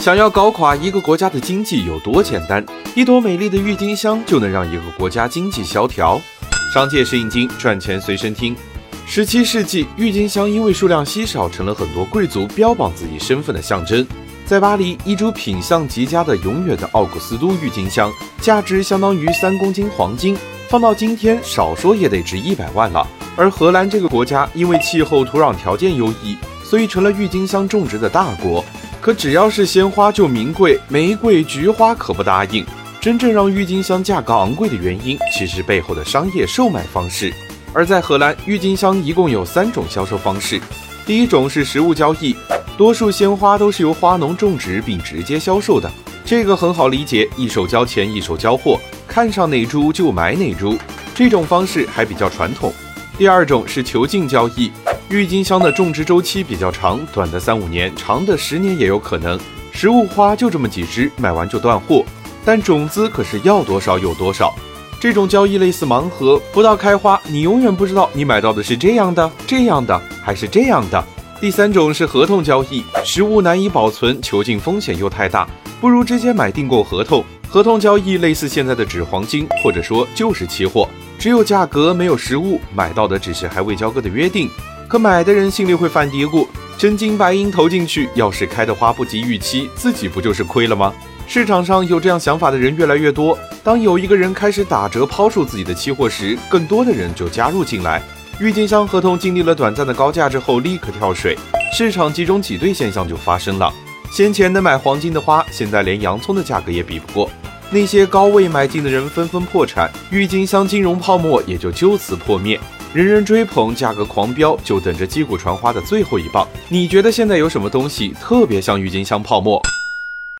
想要搞垮一个国家的经济有多简单？一朵美丽的郁金香就能让一个国家经济萧条。商界是印金，赚钱随身听。十七世纪，郁金香因为数量稀少，成了很多贵族标榜自己身份的象征。在巴黎，一株品相极佳的永远的奥古斯都郁金香，价值相当于三公斤黄金，放到今天，少说也得值一百万了。而荷兰这个国家，因为气候土壤条件优异，所以成了郁金香种植的大国。可只要是鲜花就名贵，玫瑰、菊花可不答应。真正让郁金香价格昂贵的原因，其实背后的商业售卖方式。而在荷兰，郁金香一共有三种销售方式。第一种是实物交易，多数鲜花都是由花农种植并直接销售的，这个很好理解，一手交钱一手交货，看上哪株就买哪株，这种方式还比较传统。第二种是球茎交易。郁金香的种植周期比较长，短的三五年，长的十年也有可能。实物花就这么几支，买完就断货。但种子可是要多少有多少。这种交易类似盲盒，不到开花，你永远不知道你买到的是这样的、这样的还是这样的。第三种是合同交易，实物难以保存，囚禁风险又太大，不如直接买订购合同。合同交易类似现在的纸黄金，或者说就是期货，只有价格没有实物，买到的只是还未交割的约定。可买的人心里会犯嘀咕：真金白银投进去，要是开的花不及预期，自己不就是亏了吗？市场上有这样想法的人越来越多。当有一个人开始打折抛售自己的期货时，更多的人就加入进来。郁金香合同经历了短暂的高价之后，立刻跳水，市场集中挤兑现象就发生了。先前能买黄金的花，现在连洋葱的价格也比不过。那些高位买进的人纷纷破产，郁金香金融泡沫也就就此破灭。人人追捧，价格狂飙，就等着击鼓传花的最后一棒。你觉得现在有什么东西特别像郁金香泡沫？